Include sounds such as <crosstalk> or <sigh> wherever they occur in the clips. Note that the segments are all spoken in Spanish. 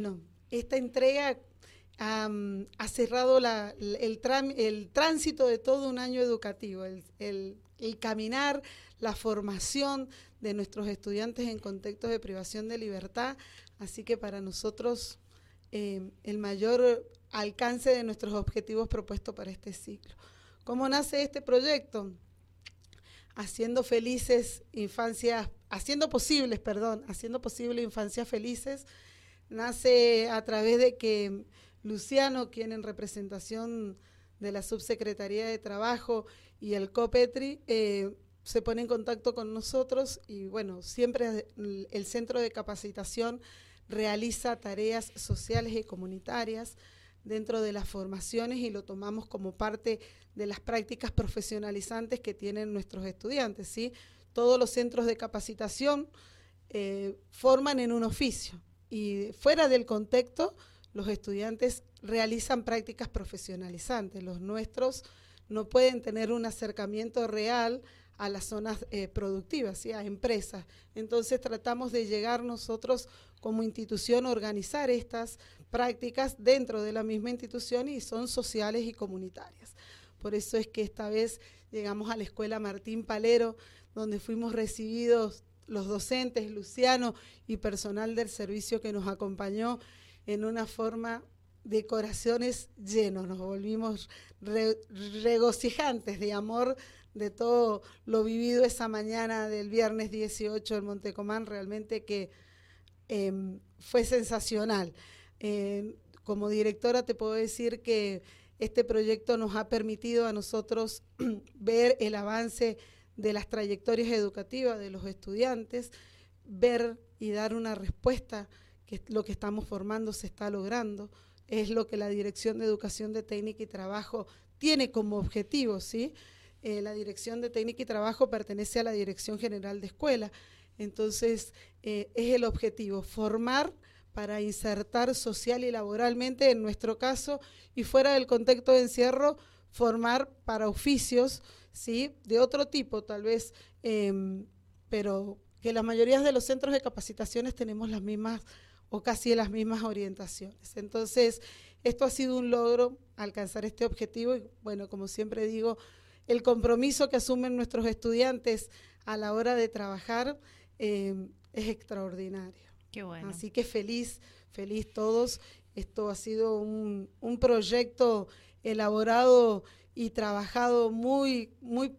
No, esta entrega ha cerrado el, tránsito de todo un año educativo, el, caminar, la formación de nuestros estudiantes en contextos de privación de libertad. Así que para nosotros eh, el mayor alcance de nuestros objetivos propuestos para este ciclo. ¿Cómo nace este proyecto? Haciendo felices infancias, haciendo posibles, perdón, haciendo posible infancias felices, nace a través de que Luciano, quien en representación de la Subsecretaría de Trabajo y el COPETRI, eh, se pone en contacto con nosotros y bueno, siempre el centro de capacitación realiza tareas sociales y comunitarias dentro de las formaciones y lo tomamos como parte de las prácticas profesionalizantes que tienen nuestros estudiantes. ¿sí? Todos los centros de capacitación eh, forman en un oficio y fuera del contexto los estudiantes realizan prácticas profesionalizantes. Los nuestros no pueden tener un acercamiento real a las zonas eh, productivas, y a empresas. Entonces tratamos de llegar nosotros como institución a organizar estas prácticas dentro de la misma institución y son sociales y comunitarias. Por eso es que esta vez llegamos a la Escuela Martín Palero, donde fuimos recibidos los docentes, Luciano y personal del servicio que nos acompañó en una forma de corazones llenos, nos volvimos regocijantes de amor de todo lo vivido esa mañana del viernes 18 en Montecomán, realmente que em, fue sensacional. Em, como directora te puedo decir que este proyecto nos ha permitido a nosotros <clears throat> ver el avance de las trayectorias educativas de los estudiantes, ver y dar una respuesta que lo que estamos formando se está logrando, es lo que la Dirección de Educación de Técnica y Trabajo tiene como objetivo, ¿sí? Eh, la Dirección de Técnica y Trabajo pertenece a la Dirección General de Escuela, entonces eh, es el objetivo, formar para insertar social y laboralmente, en nuestro caso, y fuera del contexto de encierro, formar para oficios, ¿sí? De otro tipo, tal vez, em, pero que la mayoría de los centros de capacitaciones tenemos las mismas o casi las mismas orientaciones. Entonces, esto ha sido un logro alcanzar este objetivo y bueno, como siempre digo, el compromiso que asumen nuestros estudiantes a la hora de trabajar eh, es extraordinario. Qué bueno. Así que feliz, feliz todos. Esto ha sido un, un proyecto elaborado y trabajado muy, muy,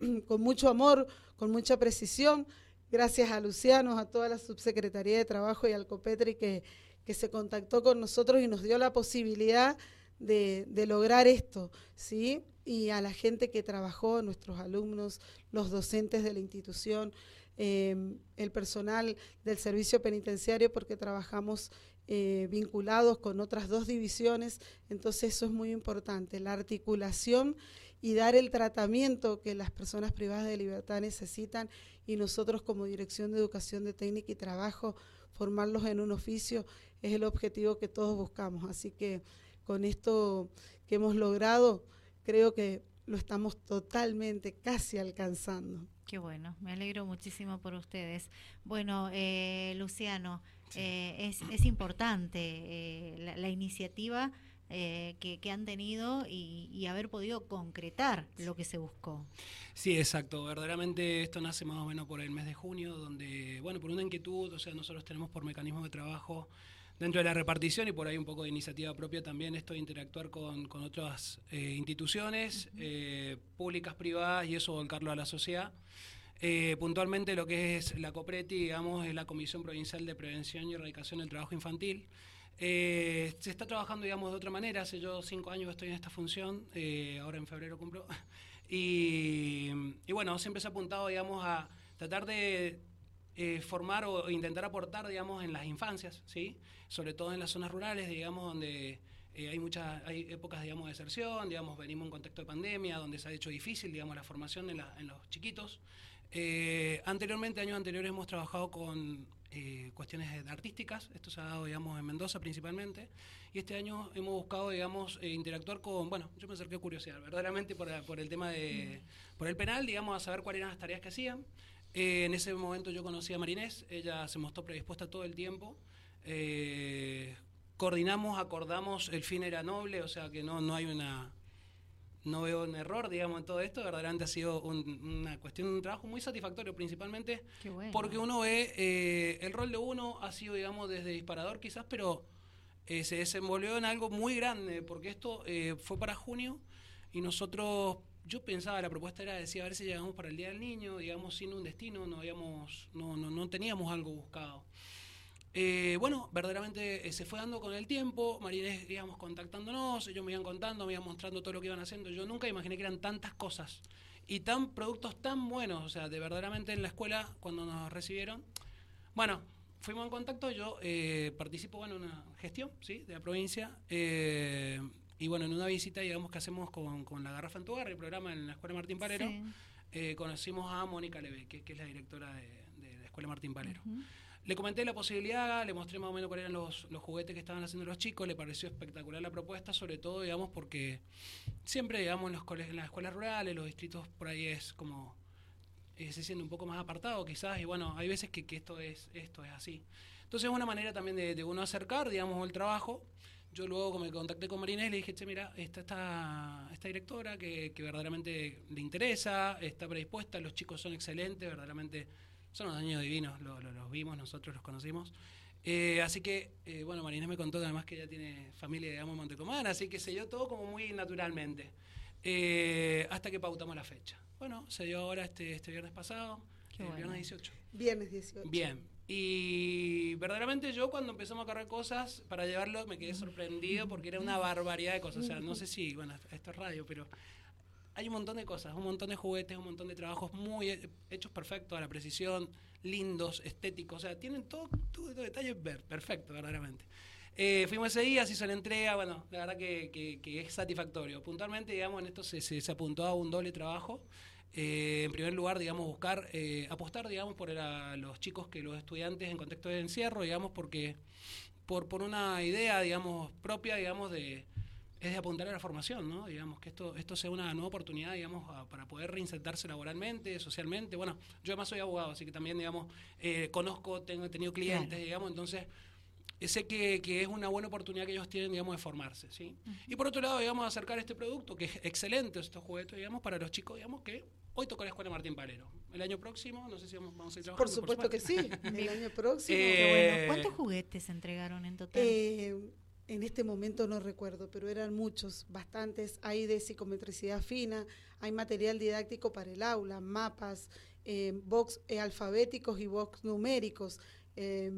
<clears throat> con mucho amor, con mucha precisión Gracias a Luciano, a toda la Subsecretaría de Trabajo y al COPETRI que, que se contactó con nosotros y nos dio la posibilidad de, lograr esto, ¿sí? Y a la gente que trabajó, nuestros alumnos, los docentes de la institución, em, el personal del servicio penitenciario, porque trabajamos eh, vinculados con otras dos divisiones, entonces eso es muy importante, la articulación y dar el tratamiento que las personas privadas de libertad necesitan y nosotros como Dirección de Educación de Técnica y Trabajo, formarlos en un oficio es el objetivo que todos buscamos. Así que con esto que hemos logrado, creo que lo estamos totalmente casi alcanzando. Qué bueno, me alegro muchísimo por ustedes. Bueno, eh, Luciano, eh, es, importante eh, la, iniciativa que, han tenido y, haber podido concretar lo que se buscó. Sí, exacto. Verdaderamente esto nace más o menos por el mes de junio, donde, bueno, por una inquietud, o sea, nosotros tenemos por mecanismo de trabajo dentro de la repartición y por ahí un poco de iniciativa propia también esto de interactuar con, otras eh, instituciones eh, públicas, privadas y eso volcarlo a la sociedad. Eh, puntualmente lo que es la COPRETI, digamos, es la Comisión Provincial de Prevención y Erradicación del Trabajo Infantil. se está trabajando, digamos, de otra manera. Hace yo cinco años estoy en esta función, ahora en febrero cumplo. <laughs> Y, bueno, siempre se ha apuntado, digamos, a tratar de eh, formar o intentar aportar, digamos, en las infancias, ¿sí? Sobre todo en las zonas rurales, digamos, donde eh, hay muchas, hay épocas, digamos, de deserción, digamos, venimos en contexto de pandemia, donde se ha hecho difícil, digamos, la formación en, los chiquitos. Eh, anteriormente, años anteriores, hemos trabajado con cuestiones artísticas, esto se ha dado, digamos, en Mendoza principalmente, y este año hemos buscado, digamos, interactuar con, bueno, yo me acerqué curiosidad, verdaderamente por, por el tema de, por el penal, digamos, a saber cuáles eran las tareas que hacían, eh, en ese momento yo conocí a Marinés, ella se mostró predispuesta todo el tiempo. Eh, coordinamos, acordamos, el fin era noble, o sea que no, no hay una... No veo un error, digamos, en todo esto. Verdaderamente ha sido una cuestión, un trabajo muy satisfactorio, principalmente porque uno ve eh, el rol de uno ha sido, digamos, desde disparador quizás, pero eh, se desenvolvió en algo muy grande, porque esto eh, fue para junio y nosotros yo pensaba, la propuesta era decir, a ver si llegamos para el Día del Niño, digamos, sin un destino, no, habíamos, no, no, no teníamos algo buscado. Eh, bueno, verdaderamente eh, se fue dando con el tiempo, Marinés íbamos contactándonos, ellos me iban contando, me iban mostrando todo lo que iban haciendo. Yo nunca imaginé que eran tantas cosas y tan productos tan buenos, o sea, de verdaderamente en la escuela, cuando nos recibieron. Bueno, fuimos en contacto, yo eh, participo en una gestión, ¿sí?, de la provincia. y bueno, en una visita, digamos, que hacemos con, La Garrafa en tu el programa en la Escuela Martín Palero, conocimos a Mónica Leve, que, es la directora de, la Escuela Martín Palero. Le comenté la posibilidad, le mostré más o menos cuáles eran los, juguetes que estaban haciendo los chicos, le pareció espectacular la propuesta, sobre todo, digamos, porque siempre, digamos, en, los en las escuelas rurales, los distritos por ahí es como, eh, se siente un poco más apartado quizás, y bueno, hay veces que, esto, es, esto es así. Entonces es una manera también de, uno acercar, digamos, el trabajo. Yo luego me contacté con Marinés le dije, che, mira, está esta, esta directora que, que verdaderamente le interesa, está predispuesta, los chicos son excelentes, verdaderamente son unos años divinos, los vimos, nosotros los conocimos. Eh, así que, eh, bueno, Marinés me contó además que ella tiene familia, digamos, en Montecomán, así que se dio todo como muy naturalmente, eh, hasta que pautamos la fecha. Bueno, se dio ahora este, este viernes pasado, el viernes 18. Viernes 18. Bien. Y verdaderamente yo cuando empezamos a cargar cosas para llevarlo me quedé sorprendido porque era una barbaridad de cosas. O sea, no sé si, bueno, esto es radio, pero hay un montón de cosas, un montón de juguetes, un montón de trabajos muy hechos perfectos, a la precisión, lindos, estéticos, o sea, tienen todo, todo, detalles ver, perfecto, verdaderamente. Eh, fuimos ese día, se hizo la entrega, bueno, la verdad que, es satisfactorio. Puntualmente, digamos, en esto se, se, apuntó a un doble trabajo. Eh, en primer lugar, digamos, buscar, eh, apostar, digamos, por los chicos que los estudiantes en contexto de encierro, digamos, porque por, por una idea, digamos, propia, digamos, de, es de apuntar a la formación, ¿no? Digamos, que esto, esto sea una nueva oportunidad, digamos, para poder reinsertarse laboralmente, socialmente. Bueno, yo además soy abogado, así que también, digamos, eh, conozco, tengo he tenido clientes, digamos, entonces eh, sé que, que, es una buena oportunidad que ellos tienen, digamos, de formarse, ¿sí? Y por otro lado, digamos, acercar este producto, que es excelente, estos juguetes, digamos, para los chicos, digamos, que hoy tocó la Escuela Martín Palero. El año próximo, no sé si vamos a ir trabajando. Por supuesto, que sí, el año <laughs> próximo. Eh, ¿Cuántos juguetes entregaron en total? Eh, en este momento no recuerdo, pero eran muchos, bastantes. Hay de psicometricidad fina, hay material didáctico para el aula, mapas, eh, box eh, alfabéticos y box numéricos. Eh,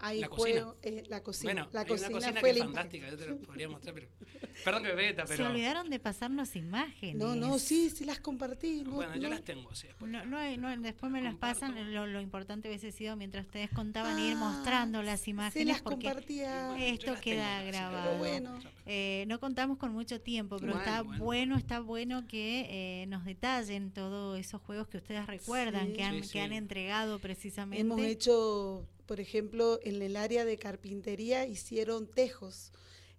hay la cocina. Eh, la cocina. Bueno, la cocina, una cocina que es fantástica, yo te lo podría mostrar, pero <laughs> perdón que me veta, pero se olvidaron de pasarnos imágenes. No, no, sí, sí las compartí. bueno, yo las tengo, sí. Después, no, no, después me las pasan. Lo, lo, importante hubiese sido mientras ustedes contaban ir ah, mostrando las imágenes. Sí, las compartía. Esto queda grabado. Bueno. Eh, no contamos con mucho tiempo, pero está bueno. está bueno que eh, nos detallen todos esos juegos que ustedes recuerdan, que han, que han entregado precisamente. Hemos hecho por ejemplo, en el área de carpintería hicieron tejos.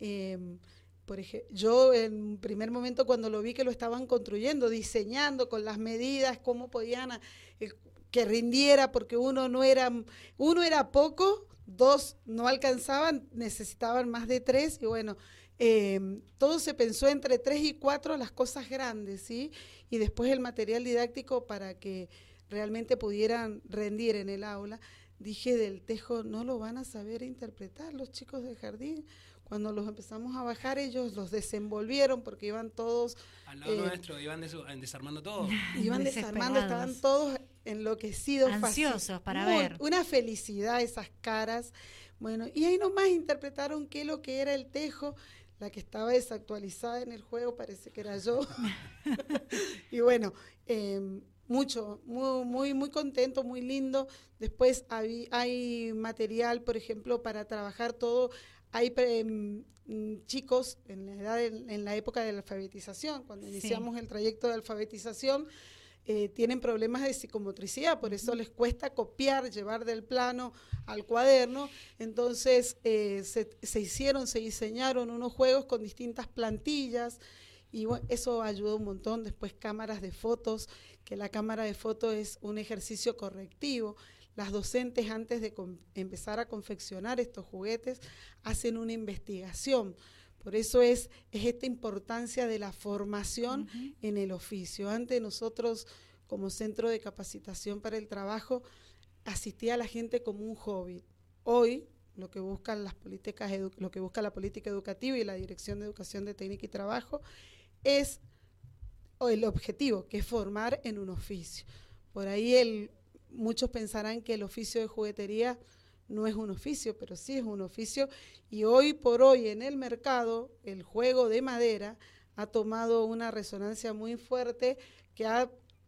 Em, por ejemplo, yo en primer momento cuando lo vi que lo estaban construyendo, diseñando con las medidas, cómo podían eh, que rindiera, porque uno no era, uno era poco, dos no alcanzaban, necesitaban más de tres, y bueno, em, todo se pensó entre tres y cuatro las cosas grandes, ¿sí? Y después el material didáctico para que realmente pudieran rendir en el aula dije del tejo, no lo van a saber interpretar los chicos del jardín. Cuando los empezamos a bajar, ellos los desenvolvieron porque iban todos... Al lado eh, nuestro, iban desarmando todo. <laughs> Iban desarmando, estaban todos enloquecidos. Ansiosos para ver. Una felicidad esas caras. Bueno, y ahí nomás interpretaron qué lo que era el tejo. La que estaba desactualizada en el juego parece que era yo. <laughs> <laughs> y bueno, eh, mucho, muy, muy, muy contento, muy lindo. Después hay, hay material, por ejemplo, para trabajar todo. Hay em, chicos en la edad, en, la época de la alfabetización, cuando iniciamos el trayecto de alfabetización, eh, tienen problemas de psicomotricidad, por eso les cuesta copiar, llevar del plano al cuaderno. Entonces eh, se, se, hicieron, se diseñaron unos juegos con distintas plantillas y eso ayudó un montón. Después cámaras de fotos que la cámara de fotos es un ejercicio correctivo. las docentes antes de empezar a confeccionar estos juguetes hacen una investigación. Por eso es, es esta importancia de la formación en el oficio. Antes nosotros, como Centro de Capacitación para el Trabajo, asistía a la gente como un hobby. Hoy lo que buscan las políticas lo que busca la política educativa y la Dirección de Educación de Técnica y Trabajo es el objetivo, que es formar en un oficio. Por ahí el, muchos pensarán que el oficio de juguetería no es un oficio, pero sí es un oficio y hoy por hoy en el mercado el juego de madera ha tomado una resonancia muy fuerte que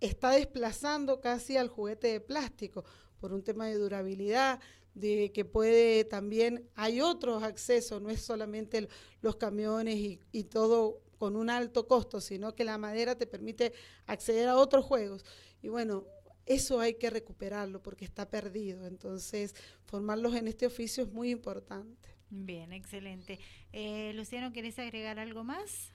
está desplazando casi al juguete de plástico por un tema de durabilidad, de que puede también, hay otros accesos, no es solamente los camiones y todo con un alto costo, sino que la madera te permite acceder a otros juegos. Y bueno, eso hay que recuperarlo porque está perdido. Entonces, formarlos en este oficio es muy importante. Bien, excelente. Eh, Luciano, ¿querés agregar algo más?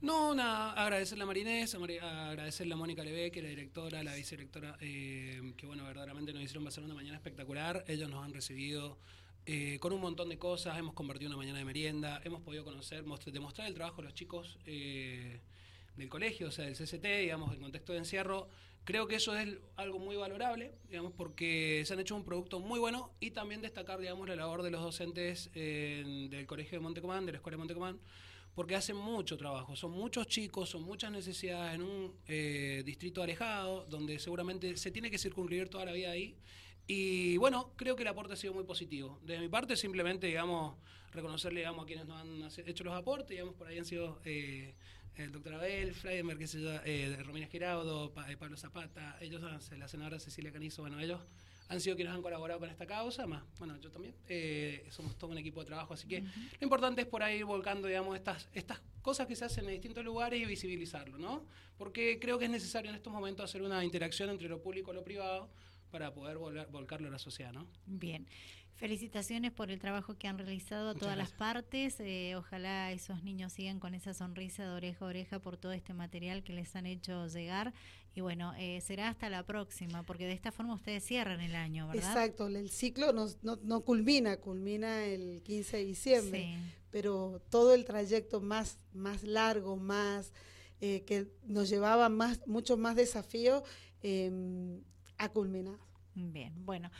No, nada, agradecerle a Marinés, agradecerle a Mónica Levé, que es la directora, la vicedirectora, eh, que bueno, verdaderamente nos hicieron pasar una mañana espectacular. Ellos nos han recibido eh, con un montón de cosas, hemos convertido una mañana de merienda, hemos podido conocer, demostrar el trabajo de los chicos del colegio, o sea, del CCT, digamos, en contexto de encierro. Creo que eso es algo muy valorable, digamos, porque se han hecho un producto muy bueno y también destacar, digamos, la labor de los docentes del Colegio de Montecomán, de la Escuela de Montecomán, porque hacen mucho trabajo. Son muchos chicos, son muchas necesidades en un eh, distrito alejado, donde seguramente se tiene que circunscribir toda la vida ahí. Y bueno, creo que el aporte ha sido muy positivo. De mi parte, simplemente, digamos, reconocerle, digamos, a quienes nos han hecho los aportes, digamos, por ahí han sido... Eh, el doctor Abel, Freidenberg, qué sé yo, eh, Romina Giraudo, eh, Pablo Zapata, ellos, la senadora Cecilia Canizo, bueno, ellos han sido quienes han colaborado con esta causa, más, bueno, yo también, eh, somos todo un equipo de trabajo, así que lo importante es por ahí ir volcando, digamos, estas, estas cosas que se hacen en distintos lugares y visibilizarlo, ¿no? Porque creo que es necesario en estos momentos hacer una interacción entre lo público y lo privado para poder volcarlo a la sociedad, ¿no? Bien. Felicitaciones por el trabajo que han realizado a todas las partes. Eh, ojalá esos niños sigan con esa sonrisa de oreja a oreja por todo este material que les han hecho llegar. Y bueno, eh, será hasta la próxima, porque de esta forma ustedes cierran el año, ¿verdad? Exacto, el ciclo no, no, culmina, culmina el 15 de diciembre, pero todo el trayecto más, más largo, más eh, que nos llevaba más, muchos más desafíos, eh, ha culminado. Bien, bueno,